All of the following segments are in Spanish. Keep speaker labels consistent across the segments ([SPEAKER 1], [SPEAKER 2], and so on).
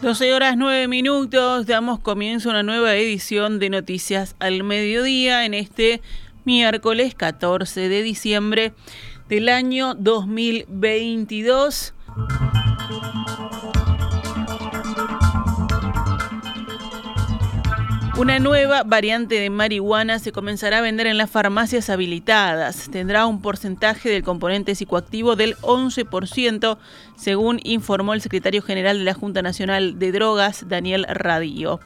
[SPEAKER 1] 12 horas 9 minutos, damos comienzo a una nueva edición de Noticias al Mediodía en este miércoles 14 de diciembre del año 2022. Una nueva variante de marihuana se comenzará a vender en las farmacias habilitadas. Tendrá un porcentaje del componente psicoactivo del 11%, según informó el secretario general de la Junta Nacional de Drogas, Daniel Radillo.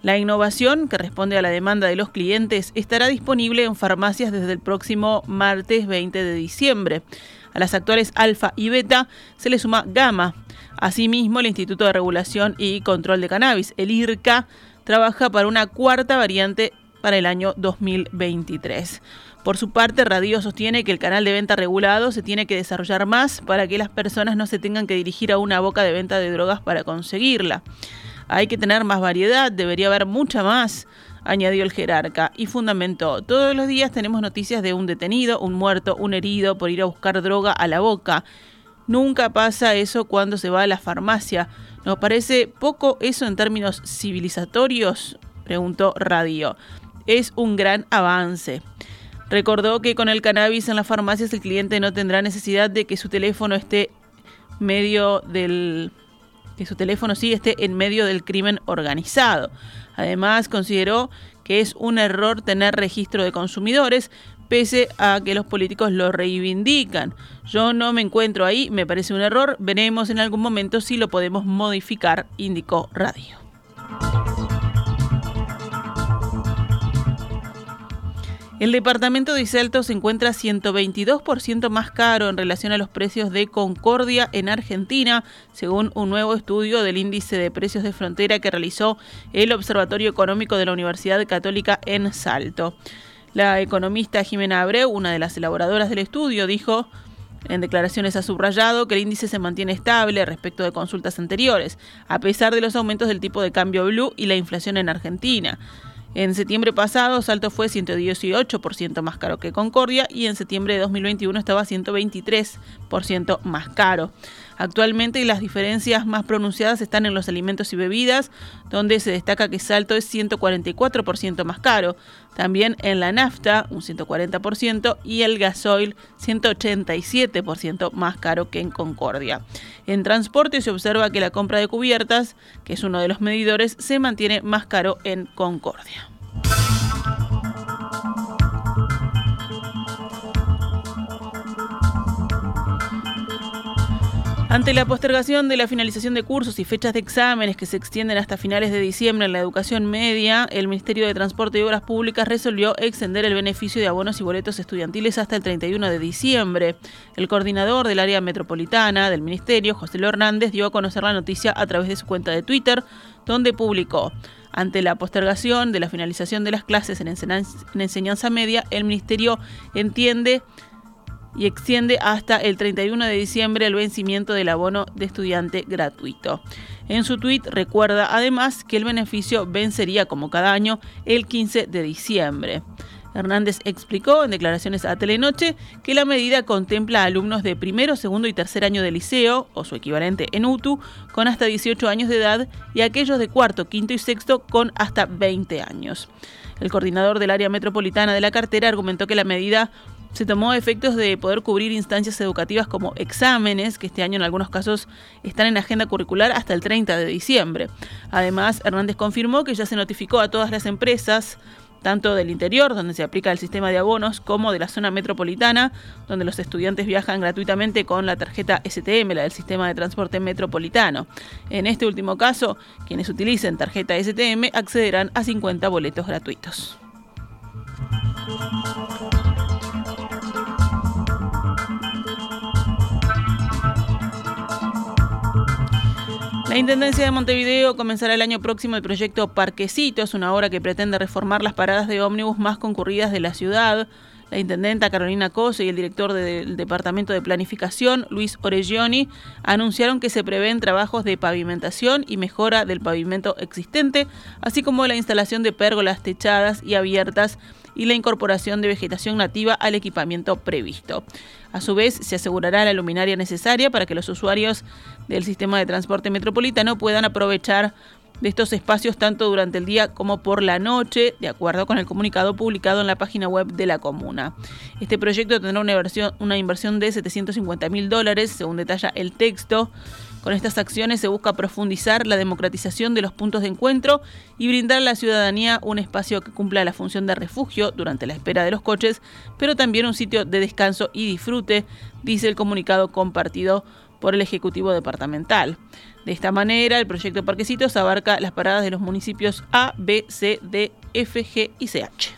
[SPEAKER 1] La innovación, que responde a la demanda de los clientes, estará disponible en farmacias desde el próximo martes 20 de diciembre. A las actuales alfa y beta se le suma gamma. Asimismo, el Instituto de Regulación y Control de Cannabis, el IRCA, trabaja para una cuarta variante para el año 2023. Por su parte, Radio sostiene que el canal de venta regulado se tiene que desarrollar más para que las personas no se tengan que dirigir a una boca de venta de drogas para conseguirla. Hay que tener más variedad, debería haber mucha más, añadió el jerarca, y fundamentó, todos los días tenemos noticias de un detenido, un muerto, un herido por ir a buscar droga a la boca. Nunca pasa eso cuando se va a la farmacia. ¿Nos parece poco eso en términos civilizatorios? Preguntó Radio. Es un gran avance. Recordó que con el cannabis en las farmacias el cliente no tendrá necesidad de que su teléfono esté medio del que su teléfono sí esté en medio del crimen organizado. Además, consideró que es un error tener registro de consumidores, pese a que los políticos lo reivindican. Yo no me encuentro ahí, me parece un error, veremos en algún momento si lo podemos modificar, indicó Radio. El departamento de Isalto se encuentra 122% más caro en relación a los precios de Concordia en Argentina, según un nuevo estudio del índice de precios de frontera que realizó el Observatorio Económico de la Universidad Católica en Salto. La economista Jimena Abreu, una de las elaboradoras del estudio, dijo en declaraciones ha subrayado que el índice se mantiene estable respecto de consultas anteriores, a pesar de los aumentos del tipo de cambio blue y la inflación en Argentina. En septiembre pasado, Salto fue 118% más caro que Concordia y en septiembre de 2021 estaba 123% más caro. Actualmente las diferencias más pronunciadas están en los alimentos y bebidas, donde se destaca que Salto es 144% más caro. También en la nafta, un 140%, y el gasoil, 187% más caro que en Concordia. En transporte se observa que la compra de cubiertas, que es uno de los medidores, se mantiene más caro en Concordia. Ante la postergación de la finalización de cursos y fechas de exámenes que se extienden hasta finales de diciembre en la educación media, el Ministerio de Transporte y Obras Públicas resolvió extender el beneficio de abonos y boletos estudiantiles hasta el 31 de diciembre. El coordinador del área metropolitana del Ministerio, José Lo Hernández, dio a conocer la noticia a través de su cuenta de Twitter, donde publicó ante la postergación de la finalización de las clases en enseñanza media, el Ministerio entiende y extiende hasta el 31 de diciembre el vencimiento del abono de estudiante gratuito. En su tuit recuerda además que el beneficio vencería como cada año el 15 de diciembre. Hernández explicó en declaraciones a Telenoche que la medida contempla a alumnos de primero, segundo y tercer año de liceo, o su equivalente en UTU, con hasta 18 años de edad, y aquellos de cuarto, quinto y sexto con hasta 20 años. El coordinador del área metropolitana de la cartera argumentó que la medida se tomó efectos de poder cubrir instancias educativas como exámenes, que este año en algunos casos están en agenda curricular hasta el 30 de diciembre. Además, Hernández confirmó que ya se notificó a todas las empresas tanto del interior, donde se aplica el sistema de abonos, como de la zona metropolitana, donde los estudiantes viajan gratuitamente con la tarjeta STM, la del sistema de transporte metropolitano. En este último caso, quienes utilicen tarjeta STM accederán a 50 boletos gratuitos. La Intendencia de Montevideo comenzará el año próximo el proyecto Parquecitos, una obra que pretende reformar las paradas de ómnibus más concurridas de la ciudad. La intendenta Carolina Cose y el director del Departamento de Planificación, Luis Oregioni, anunciaron que se prevén trabajos de pavimentación y mejora del pavimento existente, así como la instalación de pérgolas techadas y abiertas y la incorporación de vegetación nativa al equipamiento previsto. A su vez, se asegurará la luminaria necesaria para que los usuarios del sistema de transporte metropolitano puedan aprovechar de estos espacios tanto durante el día como por la noche, de acuerdo con el comunicado publicado en la página web de la comuna. Este proyecto tendrá una inversión, una inversión de 750 mil dólares, según detalla el texto. Con estas acciones se busca profundizar la democratización de los puntos de encuentro y brindar a la ciudadanía un espacio que cumpla la función de refugio durante la espera de los coches, pero también un sitio de descanso y disfrute, dice el comunicado compartido por el Ejecutivo Departamental. De esta manera, el proyecto Parquecitos abarca las paradas de los municipios A, B, C, D, F, G y CH.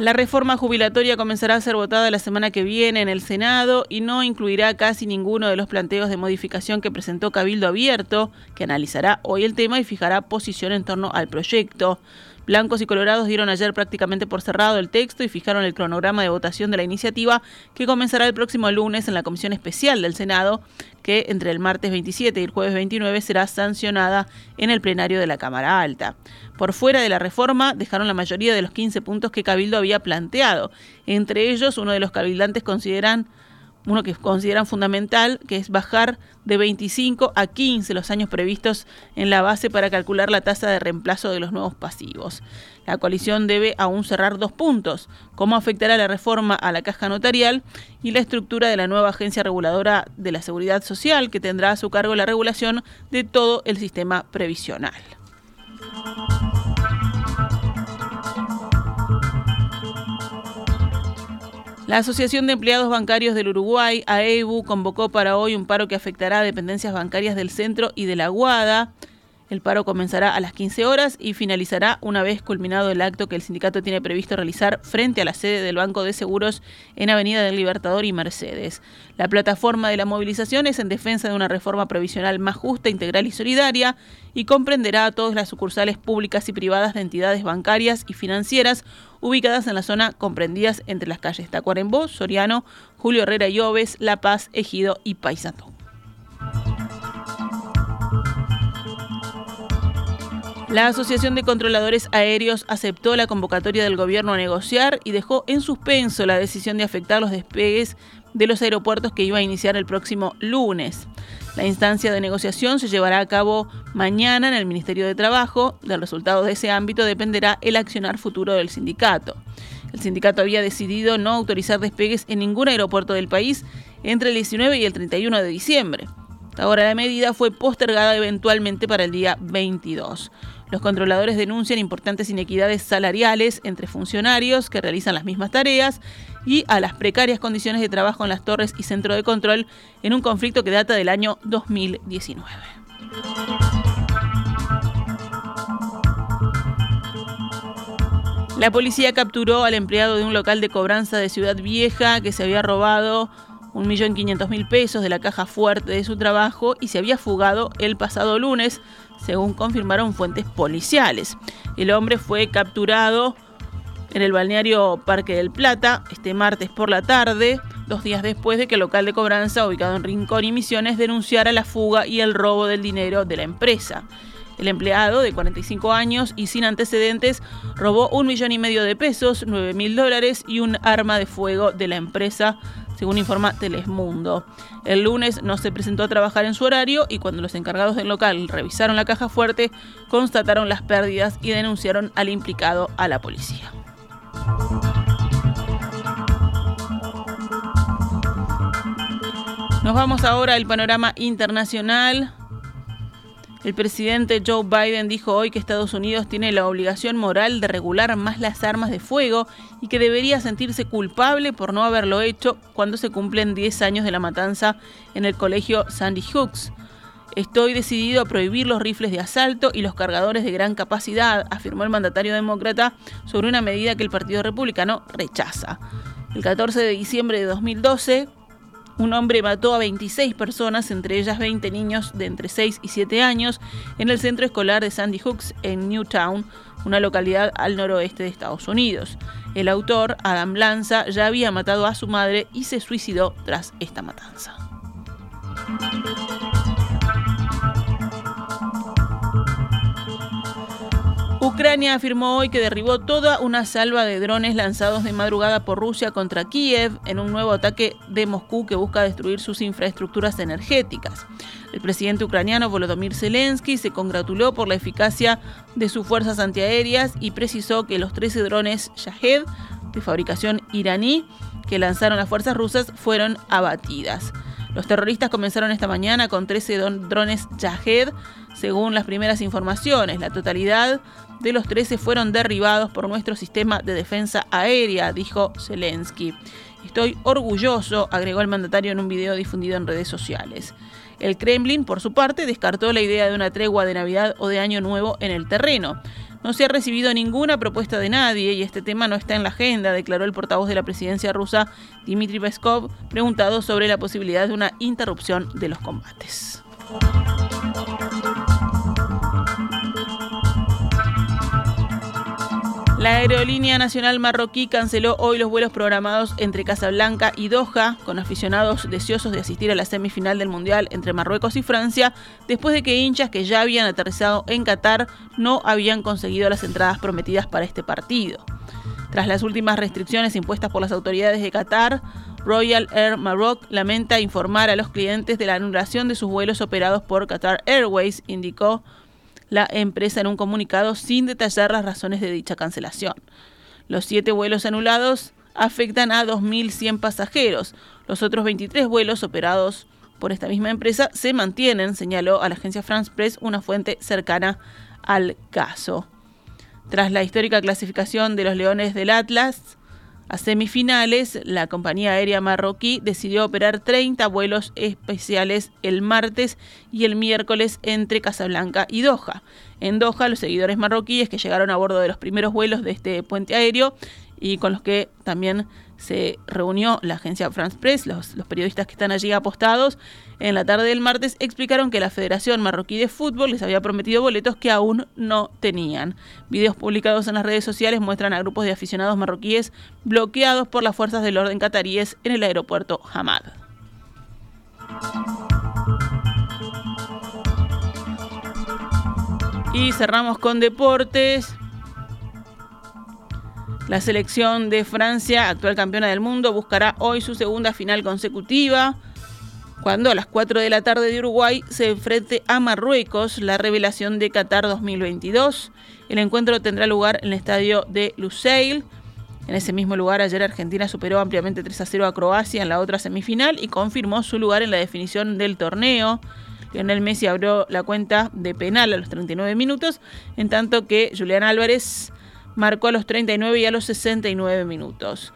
[SPEAKER 1] La reforma jubilatoria comenzará a ser votada la semana que viene en el Senado y no incluirá casi ninguno de los planteos de modificación que presentó Cabildo Abierto, que analizará hoy el tema y fijará posición en torno al proyecto. Blancos y colorados dieron ayer prácticamente por cerrado el texto y fijaron el cronograma de votación de la iniciativa que comenzará el próximo lunes en la Comisión Especial del Senado, que entre el martes 27 y el jueves 29 será sancionada en el plenario de la Cámara Alta. Por fuera de la reforma dejaron la mayoría de los 15 puntos que Cabildo había planteado. Entre ellos, uno de los cabildantes consideran uno que consideran fundamental, que es bajar de 25 a 15 los años previstos en la base para calcular la tasa de reemplazo de los nuevos pasivos. La coalición debe aún cerrar dos puntos, cómo afectará la reforma a la caja notarial y la estructura de la nueva agencia reguladora de la seguridad social que tendrá a su cargo la regulación de todo el sistema previsional. La Asociación de Empleados Bancarios del Uruguay, AEBU, convocó para hoy un paro que afectará a dependencias bancarias del centro y de la Guada. El paro comenzará a las 15 horas y finalizará una vez culminado el acto que el sindicato tiene previsto realizar frente a la sede del Banco de Seguros en Avenida del Libertador y Mercedes. La plataforma de la movilización es en defensa de una reforma previsional más justa, integral y solidaria y comprenderá a todas las sucursales públicas y privadas de entidades bancarias y financieras ubicadas en la zona comprendidas entre las calles Tacuarembó, Soriano, Julio Herrera y Oves, La Paz, Ejido y Paysandú. La Asociación de Controladores Aéreos aceptó la convocatoria del gobierno a negociar y dejó en suspenso la decisión de afectar los despegues de los aeropuertos que iba a iniciar el próximo lunes. La instancia de negociación se llevará a cabo mañana en el Ministerio de Trabajo. Del resultado de ese ámbito dependerá el accionar futuro del sindicato. El sindicato había decidido no autorizar despegues en ningún aeropuerto del país entre el 19 y el 31 de diciembre. Ahora la medida fue postergada eventualmente para el día 22. Los controladores denuncian importantes inequidades salariales entre funcionarios que realizan las mismas tareas y a las precarias condiciones de trabajo en las torres y centro de control en un conflicto que data del año 2019. La policía capturó al empleado de un local de cobranza de Ciudad Vieja que se había robado 1.500.000 pesos de la caja fuerte de su trabajo y se había fugado el pasado lunes, según confirmaron fuentes policiales. El hombre fue capturado en el balneario Parque del Plata este martes por la tarde, dos días después de que el local de cobranza ubicado en Rincón y Misiones denunciara la fuga y el robo del dinero de la empresa. El empleado, de 45 años y sin antecedentes, robó un millón y medio de pesos, 9 mil dólares y un arma de fuego de la empresa según informa Telesmundo. El lunes no se presentó a trabajar en su horario y cuando los encargados del local revisaron la caja fuerte, constataron las pérdidas y denunciaron al implicado a la policía. Nos vamos ahora al panorama internacional. El presidente Joe Biden dijo hoy que Estados Unidos tiene la obligación moral de regular más las armas de fuego y que debería sentirse culpable por no haberlo hecho cuando se cumplen 10 años de la matanza en el colegio Sandy Hooks. Estoy decidido a prohibir los rifles de asalto y los cargadores de gran capacidad, afirmó el mandatario demócrata sobre una medida que el Partido Republicano rechaza. El 14 de diciembre de 2012, un hombre mató a 26 personas, entre ellas 20 niños de entre 6 y 7 años, en el centro escolar de Sandy Hooks en Newtown, una localidad al noroeste de Estados Unidos. El autor, Adam Lanza, ya había matado a su madre y se suicidó tras esta matanza. Ucrania afirmó hoy que derribó toda una salva de drones lanzados de madrugada por Rusia contra Kiev en un nuevo ataque de Moscú que busca destruir sus infraestructuras energéticas. El presidente ucraniano Volodymyr Zelensky se congratuló por la eficacia de sus fuerzas antiaéreas y precisó que los 13 drones Shahed de fabricación iraní que lanzaron las fuerzas rusas fueron abatidas. Los terroristas comenzaron esta mañana con 13 drones Shahed, según las primeras informaciones. La totalidad de los 13 fueron derribados por nuestro sistema de defensa aérea, dijo Zelensky. Estoy orgulloso, agregó el mandatario en un video difundido en redes sociales. El Kremlin, por su parte, descartó la idea de una tregua de Navidad o de Año Nuevo en el terreno. No se ha recibido ninguna propuesta de nadie y este tema no está en la agenda, declaró el portavoz de la presidencia rusa, Dmitry Peskov, preguntado sobre la posibilidad de una interrupción de los combates. La aerolínea nacional marroquí canceló hoy los vuelos programados entre Casablanca y Doha, con aficionados deseosos de asistir a la semifinal del Mundial entre Marruecos y Francia, después de que hinchas que ya habían aterrizado en Qatar no habían conseguido las entradas prometidas para este partido. Tras las últimas restricciones impuestas por las autoridades de Qatar, Royal Air Maroc lamenta informar a los clientes de la anulación de sus vuelos operados por Qatar Airways, indicó la empresa en un comunicado sin detallar las razones de dicha cancelación. Los siete vuelos anulados afectan a 2.100 pasajeros. Los otros 23 vuelos operados por esta misma empresa se mantienen, señaló a la agencia France Press una fuente cercana al caso. Tras la histórica clasificación de los Leones del Atlas, a semifinales, la compañía aérea marroquí decidió operar 30 vuelos especiales el martes y el miércoles entre Casablanca y Doha. En Doha, los seguidores marroquíes que llegaron a bordo de los primeros vuelos de este puente aéreo y con los que también se reunió la agencia France Press, los, los, periodistas que están allí apostados, en la tarde del martes explicaron que la Federación Marroquí de Fútbol les había prometido boletos que aún no tenían. Videos publicados en las redes sociales muestran a grupos de aficionados marroquíes bloqueados por las fuerzas del orden cataríes en el aeropuerto Hamad. Y cerramos con deportes. La selección de Francia, actual campeona del mundo, buscará hoy su segunda final consecutiva, cuando a las 4 de la tarde de Uruguay se enfrente a Marruecos, la revelación de Qatar 2022. El encuentro tendrá lugar en el estadio de Lusail. En ese mismo lugar, ayer Argentina superó ampliamente 3 a 0 a Croacia en la otra semifinal y confirmó su lugar en la definición del torneo. Lionel Messi abrió la cuenta de penal a los 39 minutos, en tanto que Julián Álvarez marcó a los 39 y a los 69 minutos.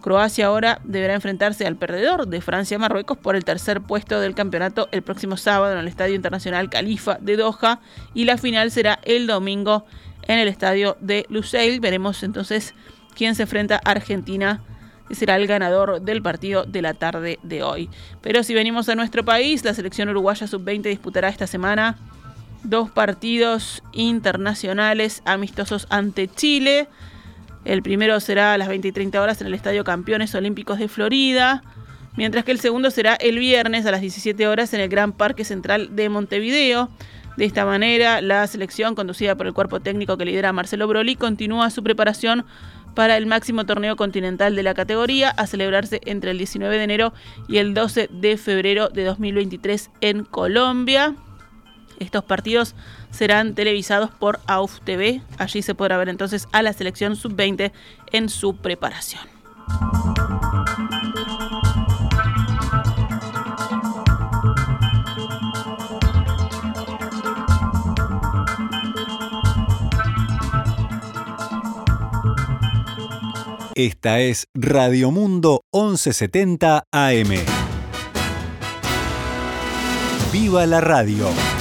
[SPEAKER 1] Croacia ahora deberá enfrentarse al perdedor de Francia-Marruecos por el tercer puesto del campeonato el próximo sábado en el Estadio Internacional Califa de Doha y la final será el domingo en el Estadio de Lusail. Veremos entonces quién se enfrenta a Argentina que será el ganador del partido de la tarde de hoy. Pero si venimos a nuestro país, la selección uruguaya sub-20 disputará esta semana dos partidos internacionales amistosos ante Chile. El primero será a las 20 y 30 horas en el Estadio Campeones Olímpicos de Florida, mientras que el segundo será el viernes a las 17 horas en el Gran Parque Central de Montevideo. De esta manera, la selección conducida por el cuerpo técnico que lidera Marcelo Broli continúa su preparación para el máximo torneo continental de la categoría a celebrarse entre el 19 de enero y el 12 de febrero de 2023 en Colombia. Estos partidos serán televisados por AUF TV. Allí se podrá ver entonces a la selección sub-20 en su preparación.
[SPEAKER 2] Esta es Radio Mundo 1170 AM. ¡Viva la radio!